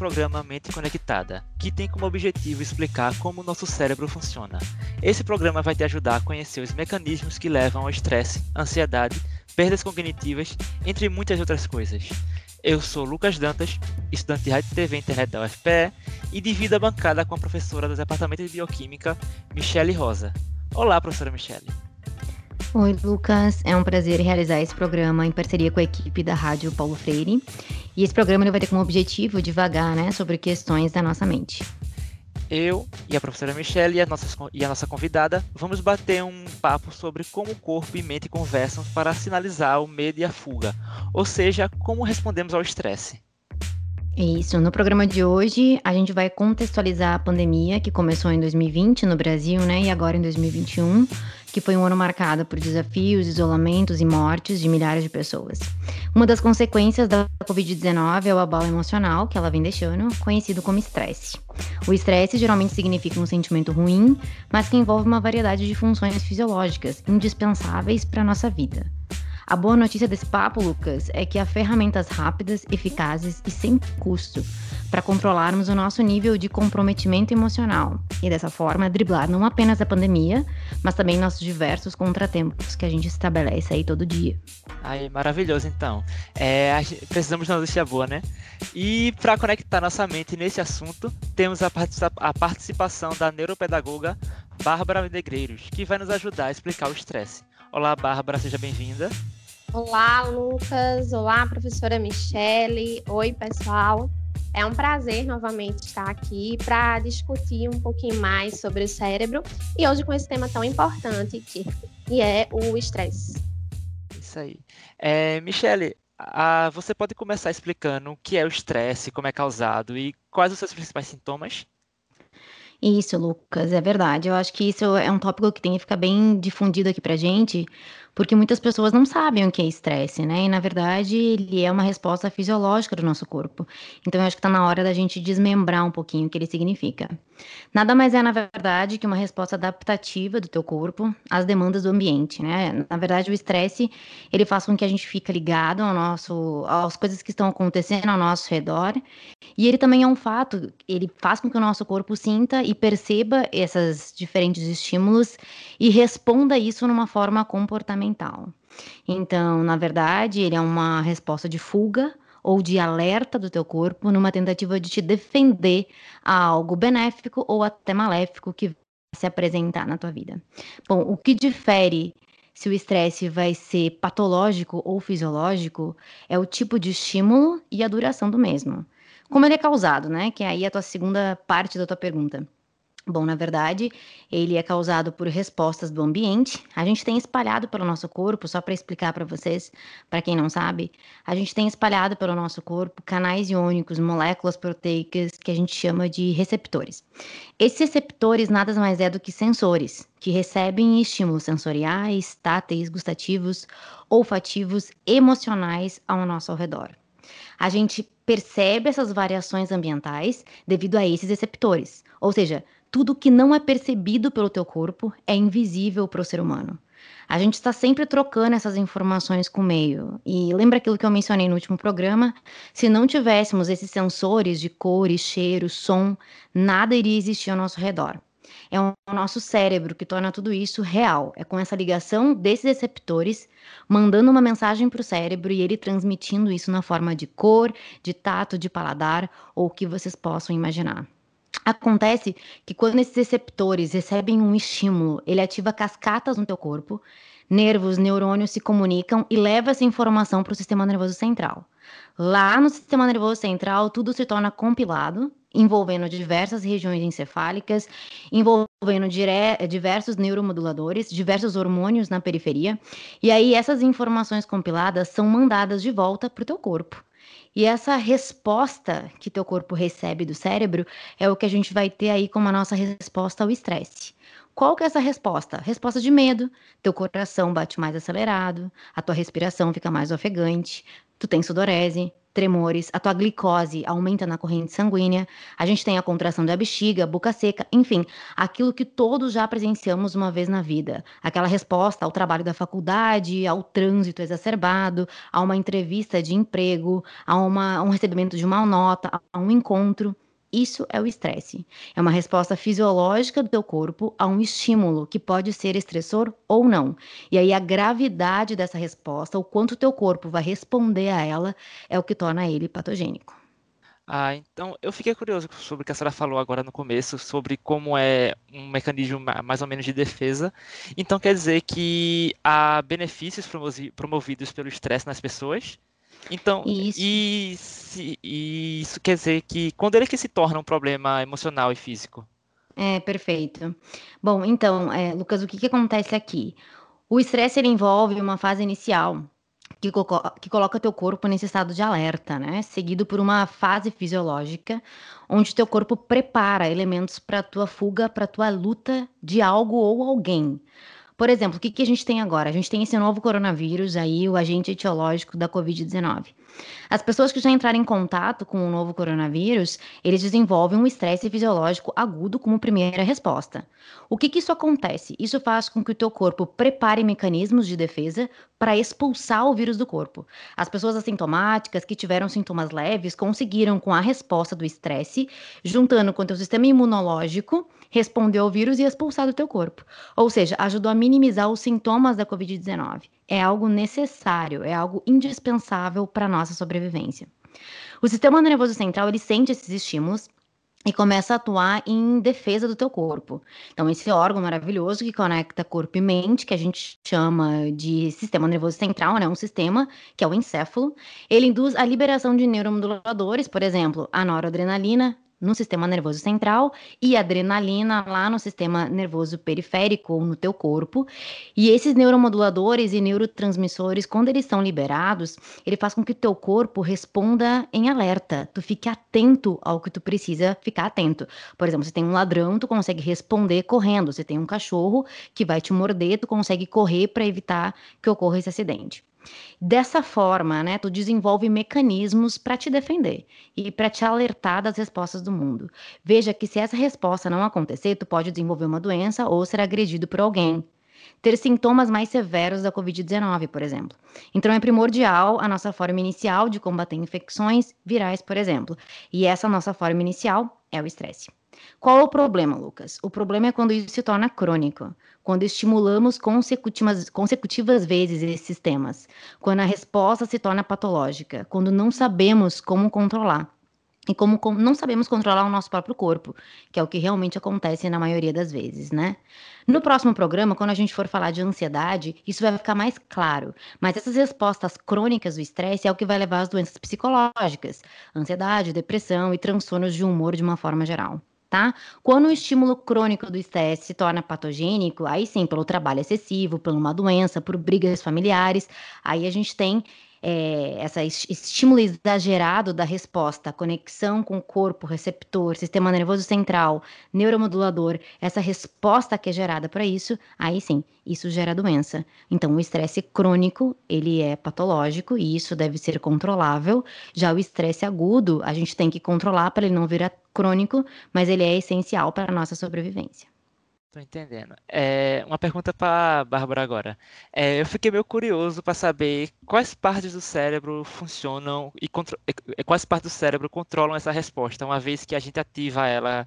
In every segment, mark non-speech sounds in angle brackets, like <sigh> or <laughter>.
Programa Mente Conectada, que tem como objetivo explicar como o nosso cérebro funciona. Esse programa vai te ajudar a conhecer os mecanismos que levam ao estresse, ansiedade, perdas cognitivas, entre muitas outras coisas. Eu sou Lucas Dantas, estudante de Rádio TV Internet da UFPE e divido a bancada com a professora do Departamento de Bioquímica, Michele Rosa. Olá, professora Michele. Oi, Lucas. É um prazer realizar esse programa em parceria com a equipe da Rádio Paulo Freire. E esse programa ele vai ter como objetivo divagar né, sobre questões da nossa mente. Eu e a professora Michelle e a, nossa, e a nossa convidada vamos bater um papo sobre como o corpo e mente conversam para sinalizar o medo e a fuga, ou seja, como respondemos ao estresse. Isso, no programa de hoje a gente vai contextualizar a pandemia que começou em 2020 no Brasil, né, e agora em 2021 que foi um ano marcado por desafios, isolamentos e mortes de milhares de pessoas. Uma das consequências da Covid-19 é o abalo emocional que ela vem deixando, conhecido como estresse. O estresse geralmente significa um sentimento ruim, mas que envolve uma variedade de funções fisiológicas indispensáveis para a nossa vida. A boa notícia desse papo, Lucas, é que há ferramentas rápidas, eficazes e sem custo para controlarmos o nosso nível de comprometimento emocional e dessa forma driblar não apenas a pandemia, mas também nossos diversos contratempos que a gente estabelece aí todo dia. Aí, maravilhoso então. É, precisamos de uma notícia boa, né? E para conectar nossa mente nesse assunto, temos a, participa a participação da neuropedagoga Bárbara Negreiros, que vai nos ajudar a explicar o estresse. Olá, Bárbara, seja bem-vinda. Olá, Lucas. Olá, professora Michele. Oi, pessoal. É um prazer novamente estar aqui para discutir um pouquinho mais sobre o cérebro e hoje com esse tema tão importante que, que é o estresse. Isso aí. É, Michele, a, você pode começar explicando o que é o estresse, como é causado e quais os seus principais sintomas? Isso, Lucas, é verdade. Eu acho que isso é um tópico que tem que ficar bem difundido aqui pra gente, porque muitas pessoas não sabem o que é estresse, né? E na verdade, ele é uma resposta fisiológica do nosso corpo. Então eu acho que está na hora da gente desmembrar um pouquinho o que ele significa. Nada mais é, na verdade, que uma resposta adaptativa do teu corpo às demandas do ambiente, né? Na verdade, o estresse, ele faz com que a gente fique ligado ao nosso, às coisas que estão acontecendo ao nosso redor, e ele também é um fato, ele faz com que o nosso corpo sinta e perceba esses diferentes estímulos e responda isso numa forma comportamental. Então, na verdade, ele é uma resposta de fuga ou de alerta do teu corpo numa tentativa de te defender a algo benéfico ou até maléfico que se apresentar na tua vida. Bom, o que difere se o estresse vai ser patológico ou fisiológico é o tipo de estímulo e a duração do mesmo. Como ele é causado, né? Que é aí a tua segunda parte da tua pergunta. Bom, na verdade, ele é causado por respostas do ambiente. A gente tem espalhado pelo nosso corpo, só para explicar para vocês, para quem não sabe, a gente tem espalhado pelo nosso corpo canais iônicos, moléculas proteicas que a gente chama de receptores. Esses receptores nada mais é do que sensores que recebem estímulos sensoriais, táteis, gustativos, olfativos, emocionais ao nosso redor. A gente percebe essas variações ambientais devido a esses receptores, ou seja, tudo que não é percebido pelo teu corpo é invisível para o ser humano. A gente está sempre trocando essas informações com o meio. E lembra aquilo que eu mencionei no último programa? Se não tivéssemos esses sensores de cores, cheiro, som, nada iria existir ao nosso redor. É o nosso cérebro que torna tudo isso real. É com essa ligação desses receptores, mandando uma mensagem para o cérebro e ele transmitindo isso na forma de cor, de tato, de paladar ou o que vocês possam imaginar. Acontece que quando esses receptores recebem um estímulo, ele ativa cascatas no teu corpo, nervos, neurônios se comunicam e leva essa informação para o sistema nervoso central. Lá no sistema nervoso central, tudo se torna compilado, envolvendo diversas regiões encefálicas, envolvendo diversos neuromoduladores, diversos hormônios na periferia, e aí essas informações compiladas são mandadas de volta para o teu corpo. E essa resposta que teu corpo recebe do cérebro é o que a gente vai ter aí como a nossa resposta ao estresse. Qual que é essa resposta? Resposta de medo. Teu coração bate mais acelerado, a tua respiração fica mais ofegante, tu tem sudorese, tremores, a tua glicose aumenta na corrente sanguínea, a gente tem a contração da bexiga, boca seca, enfim, aquilo que todos já presenciamos uma vez na vida. Aquela resposta ao trabalho da faculdade, ao trânsito exacerbado, a uma entrevista de emprego, a, uma, um recebimento de uma nota, a um encontro. Isso é o estresse. É uma resposta fisiológica do teu corpo a um estímulo que pode ser estressor ou não. E aí a gravidade dessa resposta, o quanto o teu corpo vai responder a ela, é o que torna ele patogênico. Ah, então eu fiquei curioso sobre o que a senhora falou agora no começo, sobre como é um mecanismo mais ou menos de defesa. Então quer dizer que há benefícios promovidos pelo estresse nas pessoas? Então, isso. E, se, e isso quer dizer que quando ele que se torna um problema emocional e físico? É, perfeito. Bom, então, é, Lucas, o que, que acontece aqui? O estresse envolve uma fase inicial que, que, coloca teu corpo nesse estado de alerta, né? Seguido por uma fase fisiológica, onde teu corpo prepara elementos para tua fuga, para tua luta de algo ou alguém. Por exemplo, o que, que a gente tem agora? A gente tem esse novo coronavírus aí, o agente etiológico da Covid-19. As pessoas que já entraram em contato com o novo coronavírus, eles desenvolvem um estresse fisiológico agudo como primeira resposta. O que, que isso acontece? Isso faz com que o teu corpo prepare mecanismos de defesa para expulsar o vírus do corpo. As pessoas assintomáticas que tiveram sintomas leves conseguiram, com a resposta do estresse, juntando com o teu sistema imunológico, responder ao vírus e expulsar do teu corpo. Ou seja, ajudou a minimizar os sintomas da Covid-19 é algo necessário, é algo indispensável para a nossa sobrevivência. O sistema nervoso central ele sente esses estímulos e começa a atuar em defesa do teu corpo. Então, esse órgão maravilhoso que conecta corpo e mente, que a gente chama de sistema nervoso central, né? Um sistema que é o encéfalo, ele induz a liberação de neuromoduladores, por exemplo, a noradrenalina, no sistema nervoso central e adrenalina lá no sistema nervoso periférico ou no teu corpo. E esses neuromoduladores e neurotransmissores, quando eles são liberados, ele faz com que o teu corpo responda em alerta. Tu fique atento ao que tu precisa ficar atento. Por exemplo, se tem um ladrão, tu consegue responder correndo. Se tem um cachorro que vai te morder, tu consegue correr para evitar que ocorra esse acidente. Dessa forma, né, tu desenvolve mecanismos para te defender e para te alertar das respostas do mundo. Veja que se essa resposta não acontecer, tu pode desenvolver uma doença ou ser agredido por alguém. Ter sintomas mais severos da Covid-19, por exemplo. Então, é primordial a nossa forma inicial de combater infecções virais, por exemplo. E essa nossa forma inicial é o estresse. Qual é o problema, Lucas? O problema é quando isso se torna crônico quando estimulamos consecutivas, consecutivas vezes esses sistemas, quando a resposta se torna patológica, quando não sabemos como controlar. E como, não sabemos controlar o nosso próprio corpo, que é o que realmente acontece na maioria das vezes, né? No próximo programa, quando a gente for falar de ansiedade, isso vai ficar mais claro. Mas essas respostas crônicas do estresse é o que vai levar às doenças psicológicas, ansiedade, depressão e transtornos de humor de uma forma geral tá? Quando o estímulo crônico do estresse se torna patogênico, aí sim, pelo trabalho excessivo, por uma doença, por brigas familiares, aí a gente tem é, essa estímulo exagerado da resposta, conexão com o corpo, receptor, sistema nervoso central, neuromodulador, essa resposta que é gerada para isso, aí sim, isso gera doença. Então, o estresse crônico, ele é patológico e isso deve ser controlável. Já o estresse agudo, a gente tem que controlar para ele não virar crônico, mas ele é essencial para a nossa sobrevivência. Tô entendendo. É, uma pergunta para Bárbara agora. É, eu fiquei meio curioso para saber quais partes do cérebro funcionam e quais partes do cérebro controlam essa resposta, uma vez que a gente ativa ela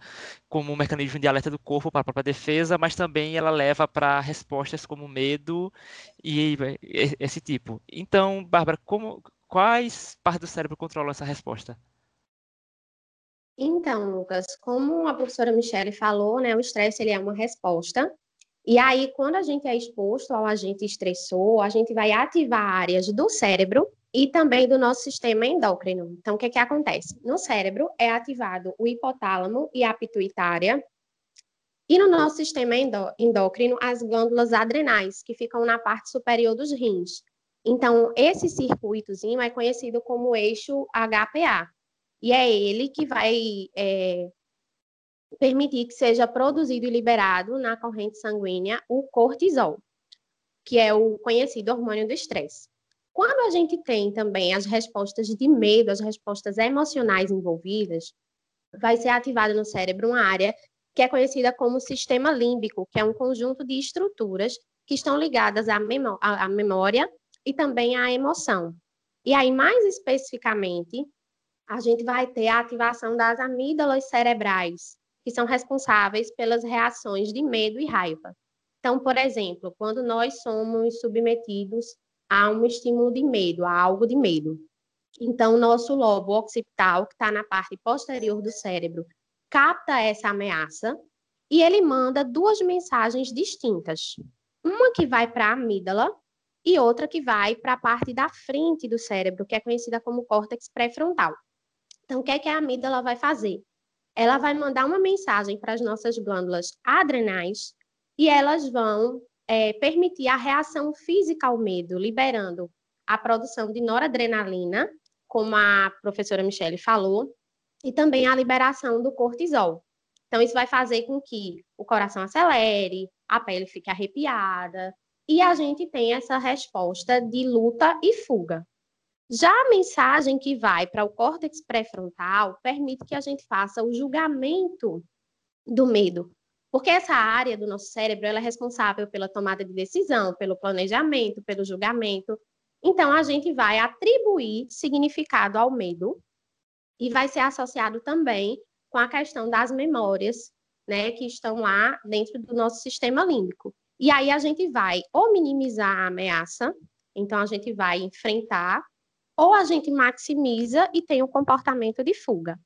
como um mecanismo de alerta do corpo para a própria defesa, mas também ela leva para respostas como medo e esse tipo. Então, Bárbara, como, quais partes do cérebro controlam essa resposta? Então, Lucas, como a professora Michele falou, né, o estresse ele é uma resposta. E aí, quando a gente é exposto ao agente estressor, a gente vai ativar áreas do cérebro e também do nosso sistema endócrino. Então, o que, que acontece? No cérebro é ativado o hipotálamo e a pituitária, e no nosso sistema endócrino, as glândulas adrenais, que ficam na parte superior dos rins. Então, esse circuitozinho é conhecido como eixo HPA, e é ele que vai é, permitir que seja produzido e liberado na corrente sanguínea o cortisol, que é o conhecido hormônio do estresse. Quando a gente tem também as respostas de medo, as respostas emocionais envolvidas, vai ser ativada no cérebro uma área que é conhecida como sistema límbico, que é um conjunto de estruturas que estão ligadas à, memó à memória e também à emoção. E aí, mais especificamente, a gente vai ter a ativação das amígdalas cerebrais, que são responsáveis pelas reações de medo e raiva. Então, por exemplo, quando nós somos submetidos a um estímulo de medo, a algo de medo, então nosso lobo occipital, que está na parte posterior do cérebro, capta essa ameaça e ele manda duas mensagens distintas. Uma que vai para a amígdala e outra que vai para a parte da frente do cérebro, que é conhecida como córtex pré-frontal. Então, o que é que a amígdala vai fazer? Ela vai mandar uma mensagem para as nossas glândulas adrenais e elas vão é, permitir a reação física ao medo, liberando a produção de noradrenalina, como a professora Michele falou, e também a liberação do cortisol. Então, isso vai fazer com que o coração acelere, a pele fique arrepiada, e a gente tem essa resposta de luta e fuga. Já a mensagem que vai para o córtex pré-frontal permite que a gente faça o julgamento do medo, porque essa área do nosso cérebro é responsável pela tomada de decisão, pelo planejamento, pelo julgamento. Então, a gente vai atribuir significado ao medo e vai ser associado também com a questão das memórias, né, que estão lá dentro do nosso sistema límbico. E aí a gente vai ou minimizar a ameaça, então a gente vai enfrentar, ou a gente maximiza e tem um comportamento de fuga.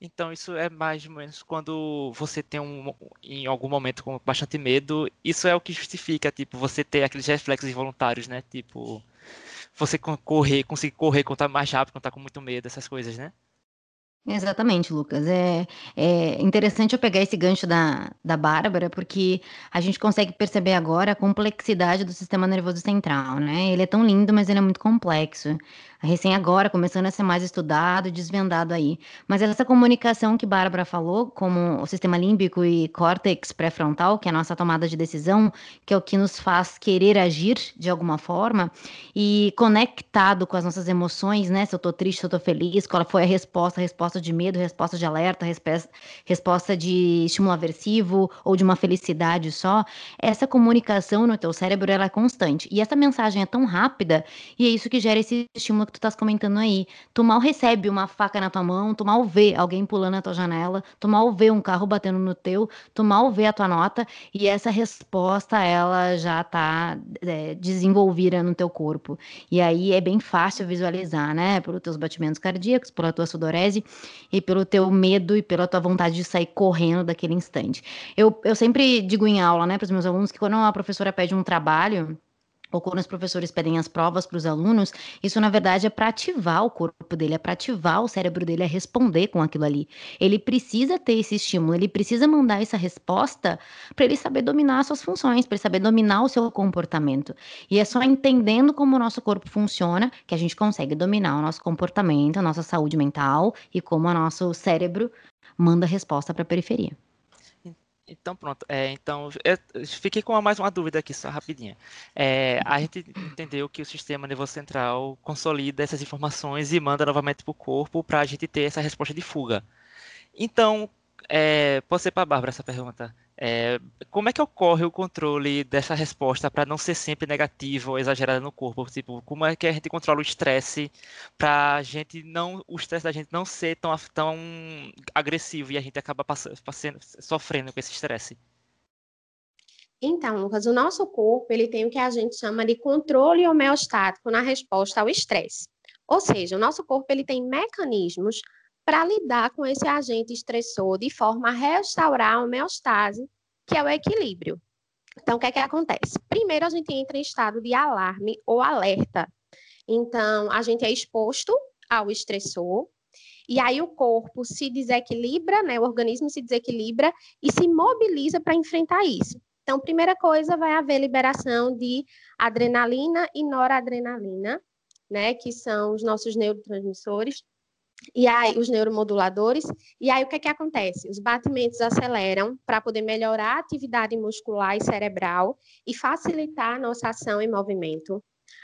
Então isso é mais ou menos quando você tem um em algum momento com bastante medo, isso é o que justifica, tipo, você ter aqueles reflexos involuntários, né? Tipo, você correr, conseguir correr quando tá mais rápido, quando tá com muito medo, essas coisas, né? Exatamente, Lucas. É, é interessante eu pegar esse gancho da, da Bárbara, porque a gente consegue perceber agora a complexidade do sistema nervoso central, né? Ele é tão lindo, mas ele é muito complexo recém agora começando a ser mais estudado e desvendado aí. Mas essa comunicação que Bárbara falou, como o sistema límbico e córtex pré-frontal, que é a nossa tomada de decisão, que é o que nos faz querer agir de alguma forma, e conectado com as nossas emoções, né? Se eu tô triste, se eu tô feliz, qual foi a resposta, resposta de medo, resposta de alerta, resposta de estímulo aversivo ou de uma felicidade só, essa comunicação no teu cérebro ela é constante. E essa mensagem é tão rápida e é isso que gera esse estímulo que tu estás comentando aí. Tu mal recebe uma faca na tua mão, tu mal vê alguém pulando na tua janela, tu mal vê um carro batendo no teu, tu mal vê a tua nota e essa resposta ela já tá é, desenvolvida no teu corpo. E aí é bem fácil visualizar, né? Pelos teus batimentos cardíacos, pela tua sudorese e pelo teu medo e pela tua vontade de sair correndo daquele instante. Eu, eu sempre digo em aula, né, para os meus alunos que quando uma professora pede um trabalho, ou quando os professores pedem as provas para os alunos, isso na verdade é para ativar o corpo dele, é para ativar o cérebro dele a responder com aquilo ali. Ele precisa ter esse estímulo, ele precisa mandar essa resposta para ele saber dominar suas funções, para ele saber dominar o seu comportamento. E é só entendendo como o nosso corpo funciona que a gente consegue dominar o nosso comportamento, a nossa saúde mental e como o nosso cérebro manda resposta para a periferia. Então, pronto. É, então, eu fiquei com mais uma dúvida aqui, só rapidinha. É, a gente entendeu que o sistema nervoso central consolida essas informações e manda novamente para o corpo para a gente ter essa resposta de fuga. Então, é, pode ser para a Bárbara essa pergunta. É, como é que ocorre o controle dessa resposta para não ser sempre negativa ou exagerada no corpo? Tipo, como é que a gente controla o estresse para gente não, o estresse da gente não ser tão, tão agressivo e a gente acaba passando, passando, sofrendo com esse estresse? Então, Lucas, o nosso corpo ele tem o que a gente chama de controle homeostático na resposta ao estresse. Ou seja, o nosso corpo ele tem mecanismos para lidar com esse agente estressor de forma a restaurar a homeostase, que é o equilíbrio. Então, o que é que acontece? Primeiro, a gente entra em estado de alarme ou alerta. Então, a gente é exposto ao estressor, e aí o corpo se desequilibra, né? O organismo se desequilibra e se mobiliza para enfrentar isso. Então, primeira coisa, vai haver liberação de adrenalina e noradrenalina, né? Que são os nossos neurotransmissores e aí os neuromoduladores, e aí o que é que acontece? Os batimentos aceleram para poder melhorar a atividade muscular e cerebral e facilitar a nossa ação e movimento.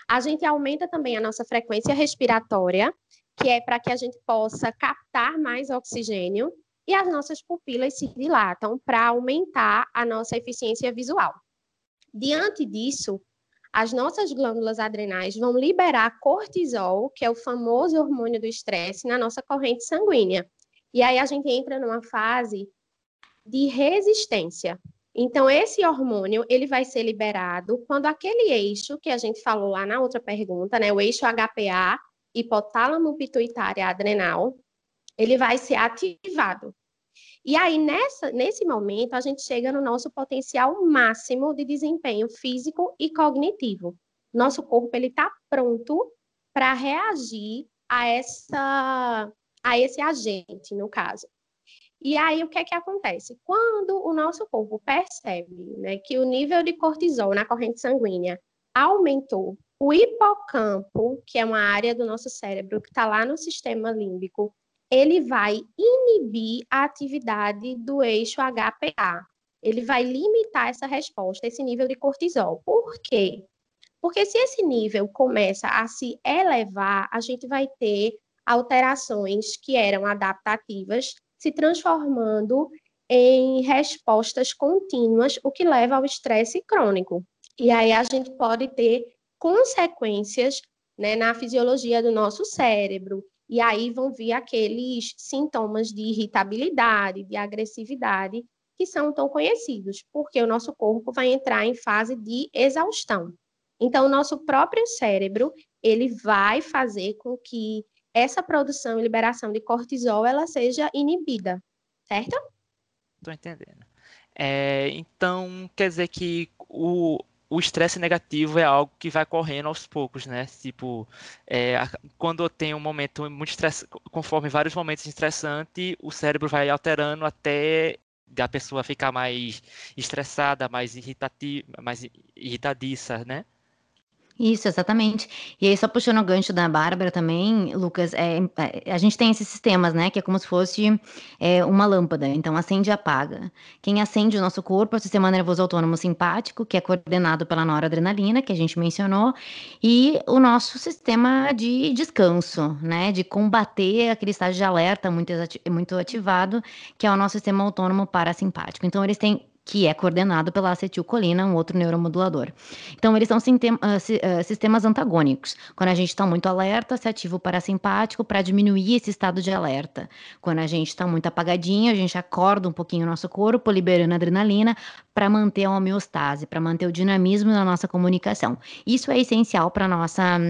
A gente aumenta também a nossa frequência respiratória, que é para que a gente possa captar mais oxigênio, e as nossas pupilas se dilatam para aumentar a nossa eficiência visual. Diante disso, as nossas glândulas adrenais vão liberar cortisol, que é o famoso hormônio do estresse, na nossa corrente sanguínea. E aí a gente entra numa fase de resistência. Então, esse hormônio, ele vai ser liberado quando aquele eixo que a gente falou lá na outra pergunta, né, o eixo HPA, hipotálamo pituitária adrenal, ele vai ser ativado. E aí, nessa, nesse momento, a gente chega no nosso potencial máximo de desempenho físico e cognitivo. Nosso corpo ele está pronto para reagir a essa a esse agente, no caso. E aí, o que é que acontece? Quando o nosso corpo percebe né, que o nível de cortisol na corrente sanguínea aumentou, o hipocampo, que é uma área do nosso cérebro que está lá no sistema límbico, ele vai inibir a atividade do eixo HPA. Ele vai limitar essa resposta, esse nível de cortisol. Por quê? Porque se esse nível começa a se elevar, a gente vai ter alterações que eram adaptativas se transformando em respostas contínuas, o que leva ao estresse crônico. E aí a gente pode ter consequências né, na fisiologia do nosso cérebro, e aí vão vir aqueles sintomas de irritabilidade, de agressividade, que são tão conhecidos, porque o nosso corpo vai entrar em fase de exaustão. Então, o nosso próprio cérebro, ele vai fazer com que essa produção e liberação de cortisol, ela seja inibida, certo? Estou entendendo. É, então, quer dizer que o, o estresse negativo é algo que vai correndo aos poucos, né? Tipo, é, quando eu tenho um momento muito estresse, conforme vários momentos estressantes, o cérebro vai alterando até a pessoa ficar mais estressada, mais irritativa, mais irritadiça, né? Isso, exatamente. E aí, só puxando o gancho da Bárbara também, Lucas, é, é, a gente tem esses sistemas, né? Que é como se fosse é, uma lâmpada. Então, acende e apaga. Quem acende o nosso corpo é o sistema nervoso autônomo simpático, que é coordenado pela noradrenalina, que a gente mencionou, e o nosso sistema de descanso, né? De combater aquele estágio de alerta muito, muito ativado, que é o nosso sistema autônomo parasimpático. Então, eles têm que é coordenado pela acetilcolina, um outro neuromodulador. Então, eles são ah, ah, sistemas antagônicos. Quando a gente está muito alerta, se ativa o parasimpático para diminuir esse estado de alerta. Quando a gente está muito apagadinho, a gente acorda um pouquinho o nosso corpo, liberando adrenalina para manter a homeostase, para manter o dinamismo na nossa comunicação. Isso é essencial para a nossa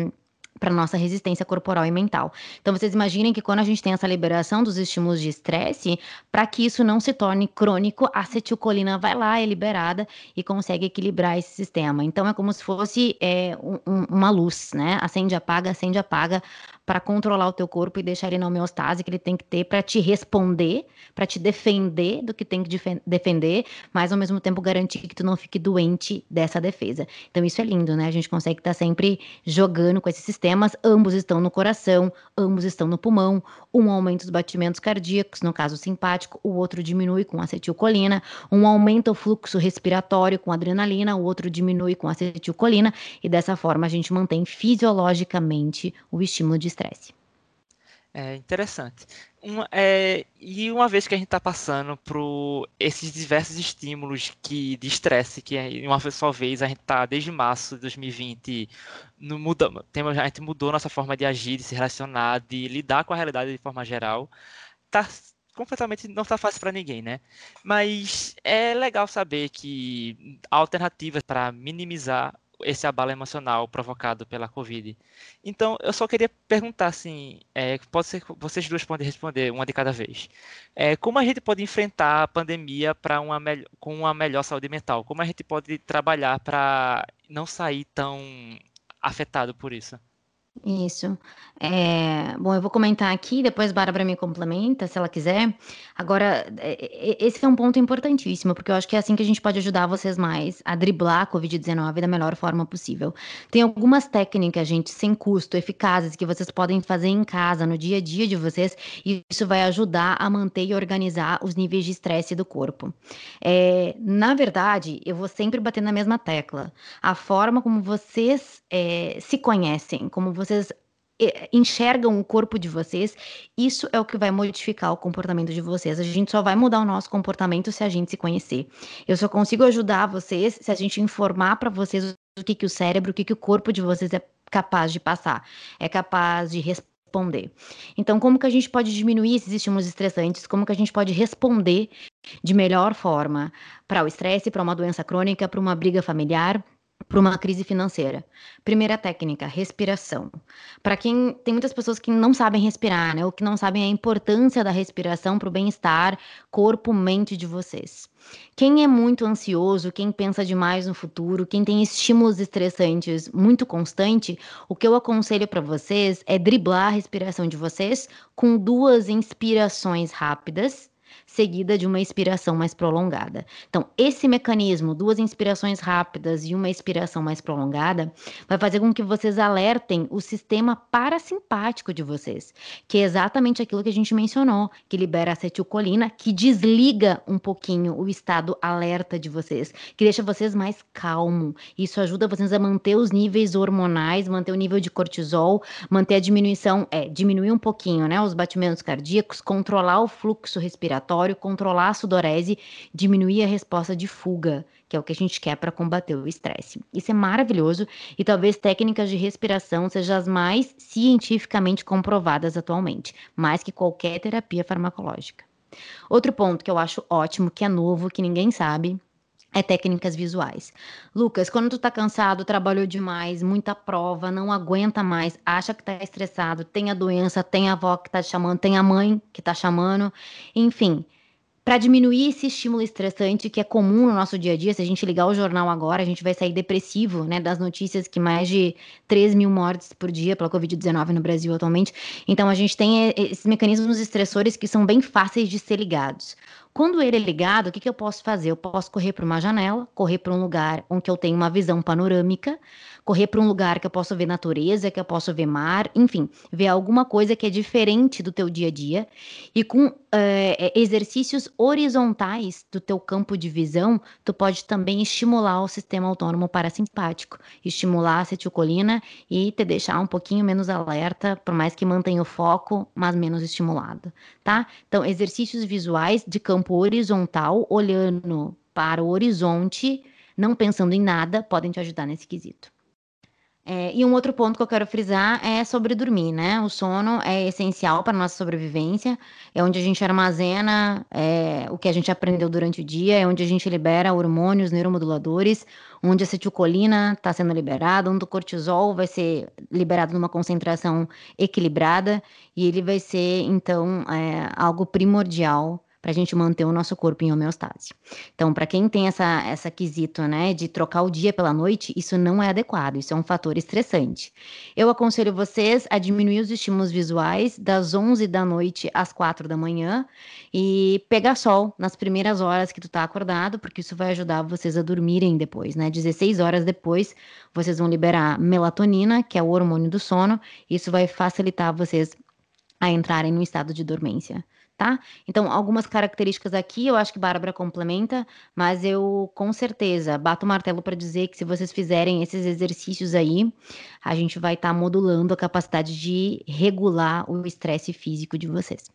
para nossa resistência corporal e mental. Então vocês imaginem que quando a gente tem essa liberação dos estímulos de estresse, para que isso não se torne crônico, a acetilcolina vai lá, é liberada e consegue equilibrar esse sistema. Então é como se fosse é, um, uma luz, né? Acende, apaga, acende, apaga, para controlar o teu corpo e deixar ele na homeostase que ele tem que ter para te responder, para te defender do que tem que defender, mas ao mesmo tempo garantir que tu não fique doente dessa defesa. Então isso é lindo, né? A gente consegue estar tá sempre jogando com esses sistemas, ambos estão no coração, ambos estão no pulmão, um aumenta os batimentos cardíacos, no caso simpático, o outro diminui com acetilcolina, um aumenta o fluxo respiratório com adrenalina, o outro diminui com acetilcolina, e dessa forma a gente mantém fisiologicamente o estímulo de estresse. É interessante. Uma, é, e uma vez que a gente está passando por esses diversos estímulos que, de estresse, que uma só vez a gente está desde março de 2020, no, muda, tem, a gente mudou nossa forma de agir, de se relacionar, de lidar com a realidade de forma geral, tá completamente não está fácil para ninguém, né? Mas é legal saber que há alternativas para minimizar esse abalo emocional provocado pela Covid. Então, eu só queria perguntar assim, é, pode ser que vocês duas podem responder uma de cada vez. É, como a gente pode enfrentar a pandemia para uma com uma melhor saúde mental? Como a gente pode trabalhar para não sair tão afetado por isso? Isso. É, bom, eu vou comentar aqui, depois a Bárbara me complementa, se ela quiser. Agora, é, é, esse é um ponto importantíssimo, porque eu acho que é assim que a gente pode ajudar vocês mais a driblar a Covid-19 da melhor forma possível. Tem algumas técnicas, gente, sem custo, eficazes, que vocês podem fazer em casa, no dia a dia de vocês, e isso vai ajudar a manter e organizar os níveis de estresse do corpo. É, na verdade, eu vou sempre bater na mesma tecla. A forma como vocês é, se conhecem, como vocês enxergam o corpo de vocês, isso é o que vai modificar o comportamento de vocês. A gente só vai mudar o nosso comportamento se a gente se conhecer. Eu só consigo ajudar vocês se a gente informar para vocês o que, que o cérebro, o que, que o corpo de vocês é capaz de passar, é capaz de responder. Então, como que a gente pode diminuir esses estímulos estressantes? Como que a gente pode responder de melhor forma para o estresse, para uma doença crônica, para uma briga familiar, para uma crise financeira. Primeira técnica, respiração. Para quem tem muitas pessoas que não sabem respirar, né, ou que não sabem a importância da respiração para o bem-estar corpo, mente de vocês. Quem é muito ansioso, quem pensa demais no futuro, quem tem estímulos estressantes muito constante, o que eu aconselho para vocês é driblar a respiração de vocês com duas inspirações rápidas seguida de uma expiração mais prolongada. Então, esse mecanismo, duas inspirações rápidas e uma expiração mais prolongada, vai fazer com que vocês alertem o sistema parasimpático de vocês, que é exatamente aquilo que a gente mencionou, que libera acetilcolina, que desliga um pouquinho o estado alerta de vocês, que deixa vocês mais calmo. Isso ajuda vocês a manter os níveis hormonais, manter o nível de cortisol, manter a diminuição, é, diminuir um pouquinho, né, os batimentos cardíacos, controlar o fluxo respiratório controlar a sudorese, diminuir a resposta de fuga, que é o que a gente quer para combater o estresse. Isso é maravilhoso e talvez técnicas de respiração sejam as mais cientificamente comprovadas atualmente, mais que qualquer terapia farmacológica. Outro ponto que eu acho ótimo, que é novo, que ninguém sabe, é técnicas visuais. Lucas, quando tu tá cansado, trabalhou demais, muita prova, não aguenta mais, acha que tá estressado, tem a doença, tem a avó que tá te chamando, tem a mãe que tá chamando, enfim, para diminuir esse estímulo estressante que é comum no nosso dia a dia. Se a gente ligar o jornal agora, a gente vai sair depressivo, né? Das notícias que mais de 3 mil mortes por dia pela Covid-19 no Brasil atualmente. Então, a gente tem esses mecanismos estressores que são bem fáceis de ser ligados. Quando ele é ligado, o que, que eu posso fazer? Eu posso correr para uma janela, correr para um lugar onde eu tenho uma visão panorâmica, correr para um lugar que eu posso ver natureza, que eu posso ver mar, enfim, ver alguma coisa que é diferente do teu dia a dia. E com é, exercícios horizontais do teu campo de visão, tu pode também estimular o sistema autônomo parasimpático, estimular a acetilcolina e te deixar um pouquinho menos alerta, por mais que mantenha o foco, mas menos estimulado, tá? Então, exercícios visuais de campo horizontal, olhando para o horizonte, não pensando em nada, podem te ajudar nesse quesito. É, e um outro ponto que eu quero frisar é sobre dormir, né? O sono é essencial para a nossa sobrevivência, é onde a gente armazena é, o que a gente aprendeu durante o dia, é onde a gente libera hormônios neuromoduladores, onde a acetilcolina está sendo liberada, onde o cortisol vai ser liberado numa concentração equilibrada, e ele vai ser, então, é, algo primordial para a gente manter o nosso corpo em homeostase. Então, para quem tem essa, essa quesito, né, de trocar o dia pela noite, isso não é adequado, isso é um fator estressante. Eu aconselho vocês a diminuir os estímulos visuais das 11 da noite às 4 da manhã e pegar sol nas primeiras horas que tu tá acordado, porque isso vai ajudar vocês a dormirem depois, né? 16 horas depois, vocês vão liberar melatonina, que é o hormônio do sono, isso vai facilitar vocês a entrarem no estado de dormência tá? Então, algumas características aqui eu acho que Bárbara complementa, mas eu com certeza bato o martelo para dizer que se vocês fizerem esses exercícios aí, a gente vai estar tá modulando a capacidade de regular o estresse físico de vocês.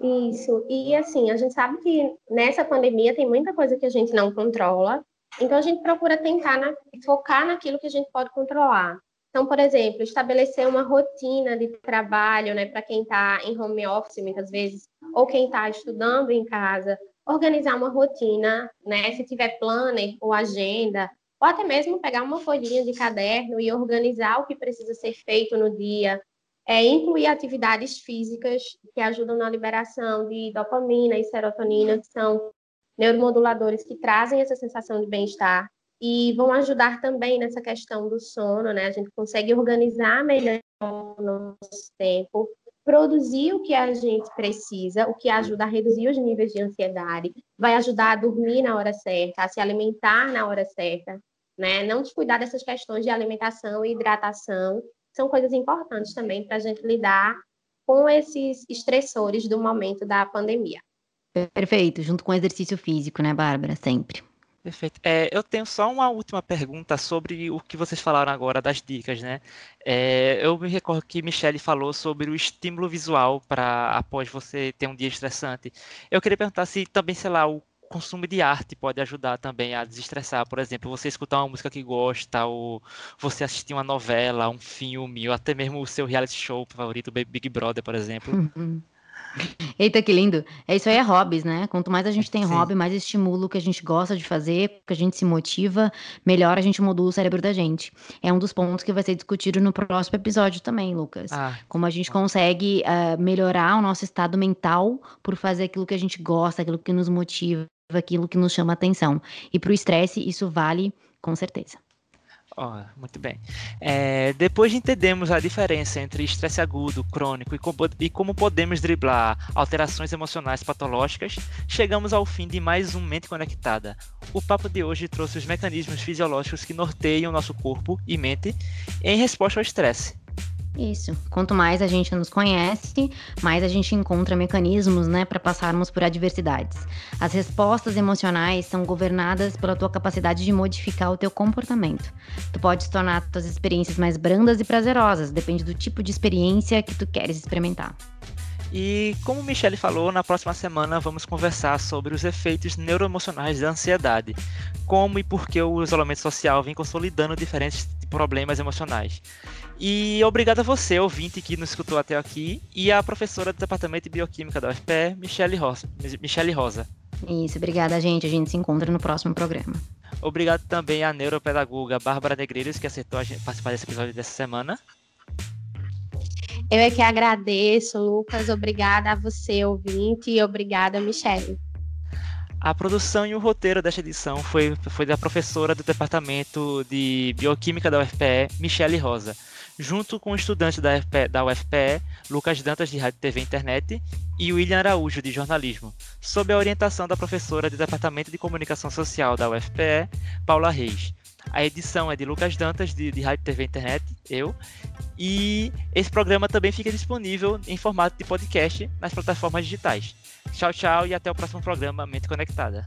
Isso, e assim, a gente sabe que nessa pandemia tem muita coisa que a gente não controla, então a gente procura tentar na, focar naquilo que a gente pode controlar. Então, por exemplo, estabelecer uma rotina de trabalho, né, para quem está em home office muitas vezes, ou quem está estudando em casa, organizar uma rotina, né, se tiver planner ou agenda, ou até mesmo pegar uma folhinha de caderno e organizar o que precisa ser feito no dia, é, incluir atividades físicas que ajudam na liberação de dopamina e serotonina, que são neuromoduladores que trazem essa sensação de bem-estar. e vão ajudar também nessa questão do sono, né? A gente consegue organizar melhor o nosso tempo, produzir o que a gente precisa, o que ajuda a reduzir os níveis de ansiedade, vai ajudar a dormir na hora certa, a se alimentar na hora certa, né? Não descuidar dessas questões de alimentação e hidratação, são coisas importantes também para a gente lidar com esses estressores do momento da pandemia. Perfeito, junto com o exercício físico, né, Bárbara? Sempre. Perfeito. É, eu tenho só uma última pergunta sobre o que vocês falaram agora das dicas, né? É, eu me recordo que Michelle falou sobre o estímulo visual para após você ter um dia estressante. Eu queria perguntar se também, sei lá, o consumo de arte pode ajudar também a desestressar. Por exemplo, você escutar uma música que gosta, ou você assistir uma novela, um filme, ou até mesmo o seu reality show favorito, Big Brother, por exemplo. <laughs> Eita, que lindo. É isso aí, é hobbies, né? Quanto mais a gente tem Sim. hobby, mais estimula o que a gente gosta de fazer, que a gente se motiva, melhor a gente modula o cérebro da gente. É um dos pontos que vai ser discutido no próximo episódio também, Lucas. Ah. Como a gente consegue uh, melhorar o nosso estado mental por fazer aquilo que a gente gosta, aquilo que nos motiva, aquilo que nos chama atenção. E para o estresse, isso vale com certeza. Oh, muito bem. É, depois de entendermos a diferença entre estresse agudo, crônico e como, e como podemos driblar alterações emocionais patológicas, chegamos ao fim de mais um Mente Conectada. O papo de hoje trouxe os mecanismos fisiológicos que norteiam nosso corpo e mente em resposta ao estresse. Isso. Quanto mais a gente nos conhece, mais a gente encontra mecanismos, né, para passarmos por adversidades. As respostas emocionais são governadas pela tua capacidade de modificar o teu comportamento. Tu pode tornar tuas experiências mais brandas e prazerosas, depende do tipo de experiência que tu queres experimentar. E como Michele falou, na próxima semana vamos conversar sobre os efeitos neuroemocionais da ansiedade, como e por que o isolamento social vem consolidando diferentes problemas emocionais. E obrigado a você, ouvinte, que nos escutou até aqui, e a professora do Departamento de Bioquímica da UFPE, Michele Rosa. Michele Rosa. Isso, obrigada, gente. A gente se encontra no próximo programa. Obrigado também à neuropedagoga Bárbara Negreiros, que aceitou participar desse episódio dessa semana. Eu é que agradeço, Lucas. Obrigada a você, ouvinte, e obrigada, Michele. A produção e o roteiro desta edição foi, foi da professora do Departamento de Bioquímica da UFPE, Michele Rosa junto com o estudante da UFPE, da UFPE, Lucas Dantas, de Rádio TV Internet, e William Araújo, de Jornalismo, sob a orientação da professora do Departamento de Comunicação Social da UFPE, Paula Reis. A edição é de Lucas Dantas, de, de Rádio TV Internet, eu, e esse programa também fica disponível em formato de podcast nas plataformas digitais. Tchau, tchau e até o próximo programa Mente Conectada.